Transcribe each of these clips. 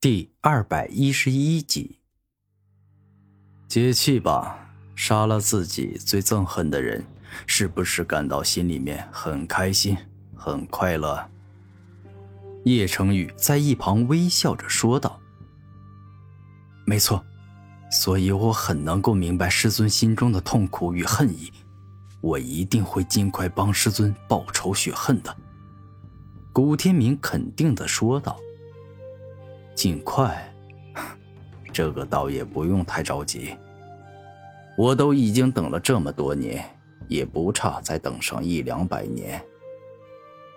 第二百一十一集，解气吧！杀了自己最憎恨的人，是不是感到心里面很开心、很快乐？叶成宇在一旁微笑着说道：“没错，所以我很能够明白师尊心中的痛苦与恨意，我一定会尽快帮师尊报仇雪恨的。”古天明肯定的说道。尽快，这个倒也不用太着急。我都已经等了这么多年，也不差再等上一两百年。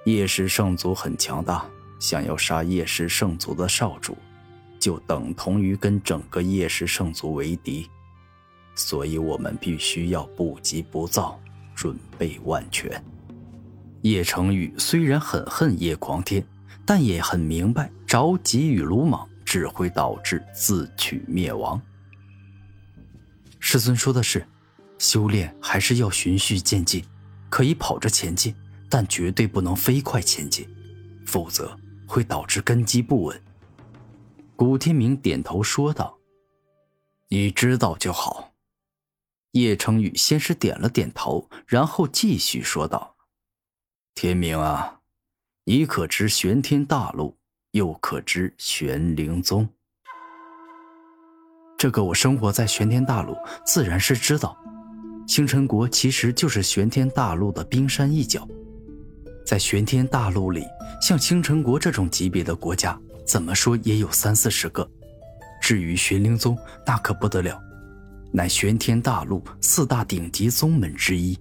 叶氏圣族很强大，想要杀叶氏圣族的少主，就等同于跟整个叶氏圣族为敌。所以我们必须要不急不躁，准备万全。叶成宇虽然很恨叶狂天。但也很明白，着急与鲁莽只会导致自取灭亡。师尊说的是，修炼还是要循序渐进，可以跑着前进，但绝对不能飞快前进，否则会导致根基不稳。古天明点头说道：“你知道就好。”叶成宇先是点了点头，然后继续说道：“天明啊。”你可知玄天大陆，又可知玄灵宗？这个我生活在玄天大陆，自然是知道。星辰国其实就是玄天大陆的冰山一角。在玄天大陆里，像星辰国这种级别的国家，怎么说也有三四十个。至于玄灵宗，那可不得了，乃玄天大陆四大顶级宗门之一。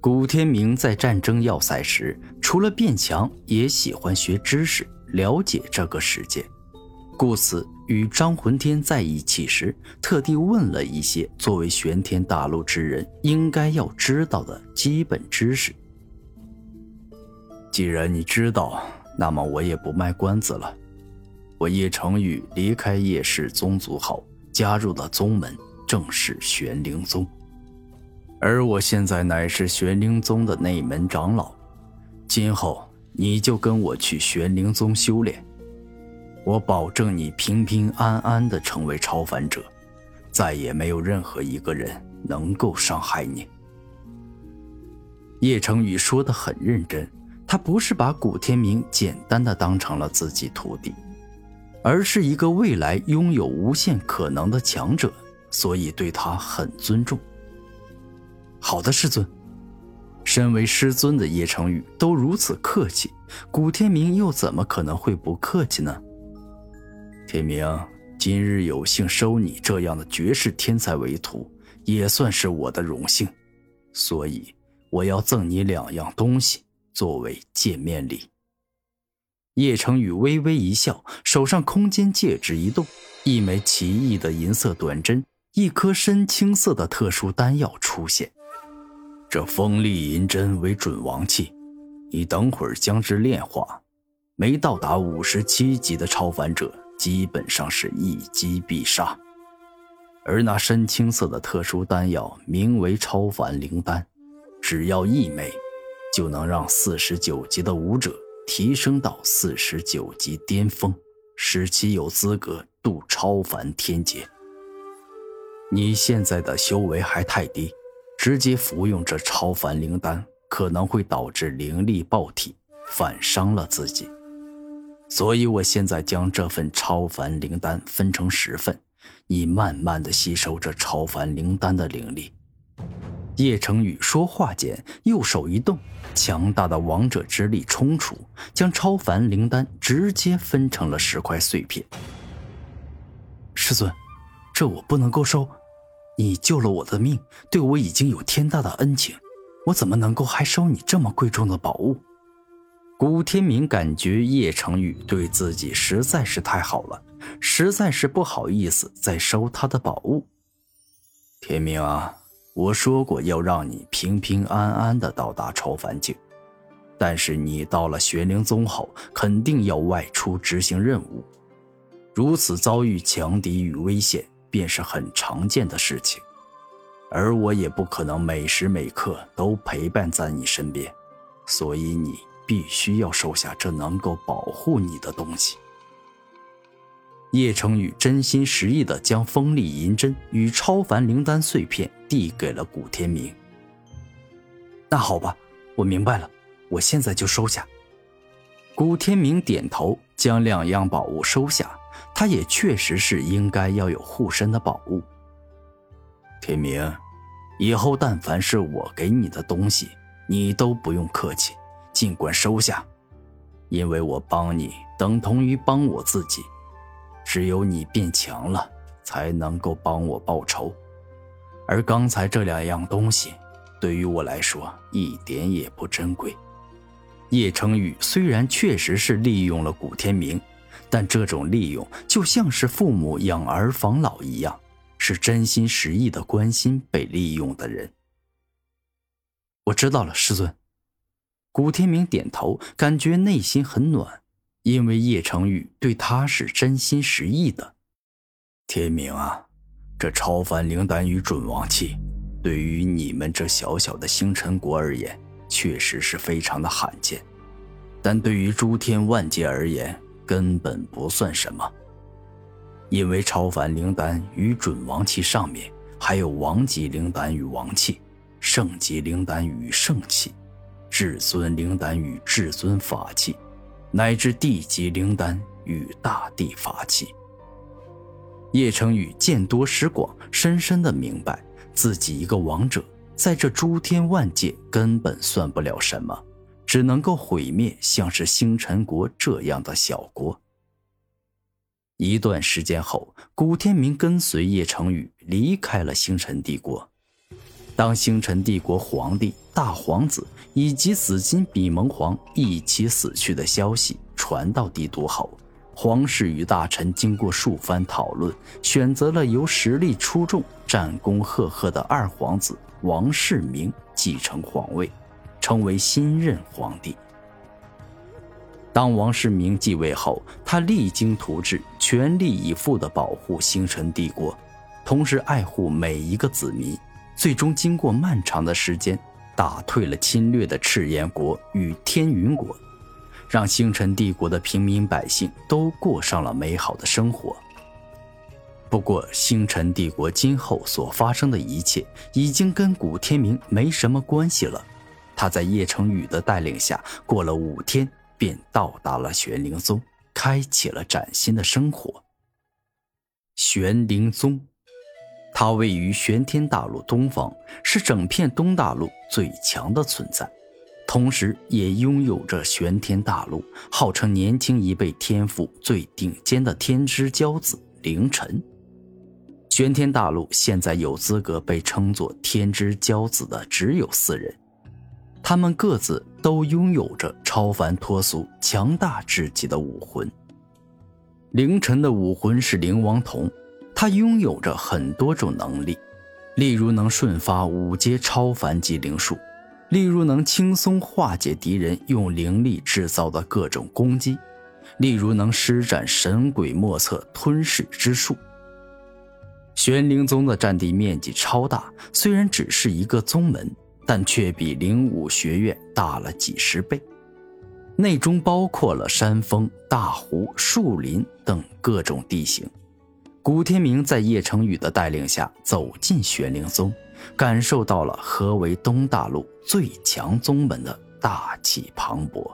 古天明在战争要塞时，除了变强，也喜欢学知识，了解这个世界。故此，与张魂天在一起时，特地问了一些作为玄天大陆之人应该要知道的基本知识。既然你知道，那么我也不卖关子了。我叶成宇离开叶氏宗族后，加入的宗门正是玄灵宗。而我现在乃是玄灵宗的内门长老，今后你就跟我去玄灵宗修炼，我保证你平平安安的成为超凡者，再也没有任何一个人能够伤害你。叶成宇说的很认真，他不是把古天明简单的当成了自己徒弟，而是一个未来拥有无限可能的强者，所以对他很尊重。好的，师尊。身为师尊的叶成宇都如此客气，古天明又怎么可能会不客气呢？天明，今日有幸收你这样的绝世天才为徒，也算是我的荣幸，所以我要赠你两样东西作为见面礼。叶成宇微微一笑，手上空间戒指一动，一枚奇异的银色短针，一颗深青色的特殊丹药出现。这锋利银针为准王器，你等会儿将之炼化，没到达五十七级的超凡者，基本上是一击必杀。而那深青色的特殊丹药名为超凡灵丹，只要一枚，就能让四十九级的武者提升到四十九级巅峰，使其有资格渡超凡天劫。你现在的修为还太低。直接服用这超凡灵丹可能会导致灵力爆体，反伤了自己。所以我现在将这份超凡灵丹分成十份，你慢慢的吸收这超凡灵丹的灵力。叶成宇说话间，右手一动，强大的王者之力冲出，将超凡灵丹直接分成了十块碎片。师尊，这我不能够收。你救了我的命，对我已经有天大的恩情，我怎么能够还收你这么贵重的宝物？古天明感觉叶成宇对自己实在是太好了，实在是不好意思再收他的宝物。天明啊，我说过要让你平平安安的到达超凡境，但是你到了玄灵宗后，肯定要外出执行任务，如此遭遇强敌与危险。便是很常见的事情，而我也不可能每时每刻都陪伴在你身边，所以你必须要收下这能够保护你的东西。叶成宇真心实意地将锋利银针与超凡灵丹碎片递给了古天明。那好吧，我明白了，我现在就收下。古天明点头，将两样宝物收下。他也确实是应该要有护身的宝物。天明，以后但凡是我给你的东西，你都不用客气，尽管收下，因为我帮你等同于帮我自己。只有你变强了，才能够帮我报仇。而刚才这两样东西，对于我来说一点也不珍贵。叶成宇虽然确实是利用了古天明，但这种利用就像是父母养儿防老一样，是真心实意的关心被利用的人。我知道了，师尊。古天明点头，感觉内心很暖。因为叶成宇对他是真心实意的，天明啊，这超凡灵丹与准王器，对于你们这小小的星辰国而言，确实是非常的罕见，但对于诸天万界而言，根本不算什么。因为超凡灵丹与准王器上面还有王级灵丹与王器，圣级灵丹与圣器，至尊灵丹与至尊法器。乃至地级灵丹与大地法器，叶成宇见多识广，深深的明白自己一个王者，在这诸天万界根本算不了什么，只能够毁灭像是星辰国这样的小国。一段时间后，古天明跟随叶成宇离开了星辰帝国。当星辰帝国皇帝、大皇子以及紫金比蒙皇一起死去的消息传到帝都后，皇室与大臣经过数番讨论，选择了由实力出众、战功赫赫的二皇子王世明继承皇位，成为新任皇帝。当王世明继位后，他励精图治，全力以赴地保护星辰帝国，同时爱护每一个子民。最终，经过漫长的时间，打退了侵略的赤炎国与天云国，让星辰帝国的平民百姓都过上了美好的生活。不过，星辰帝国今后所发生的一切，已经跟古天明没什么关系了。他在叶成宇的带领下，过了五天，便到达了玄灵宗，开启了崭新的生活。玄灵宗。它位于玄天大陆东方，是整片东大陆最强的存在，同时也拥有着玄天大陆号称年轻一辈天赋最顶尖的天之骄子凌晨。玄天大陆现在有资格被称作天之骄子的只有四人，他们各自都拥有着超凡脱俗、强大至极的武魂。凌晨的武魂是灵王瞳。他拥有着很多种能力，例如能瞬发五阶超凡级灵术，例如能轻松化解敌人用灵力制造的各种攻击，例如能施展神鬼莫测吞噬之术。玄灵宗的占地面积超大，虽然只是一个宗门，但却比灵武学院大了几十倍。内中包括了山峰、大湖、树林等各种地形。古天明在叶成宇的带领下走进玄灵宗，感受到了何为东大陆最强宗门的大气磅礴。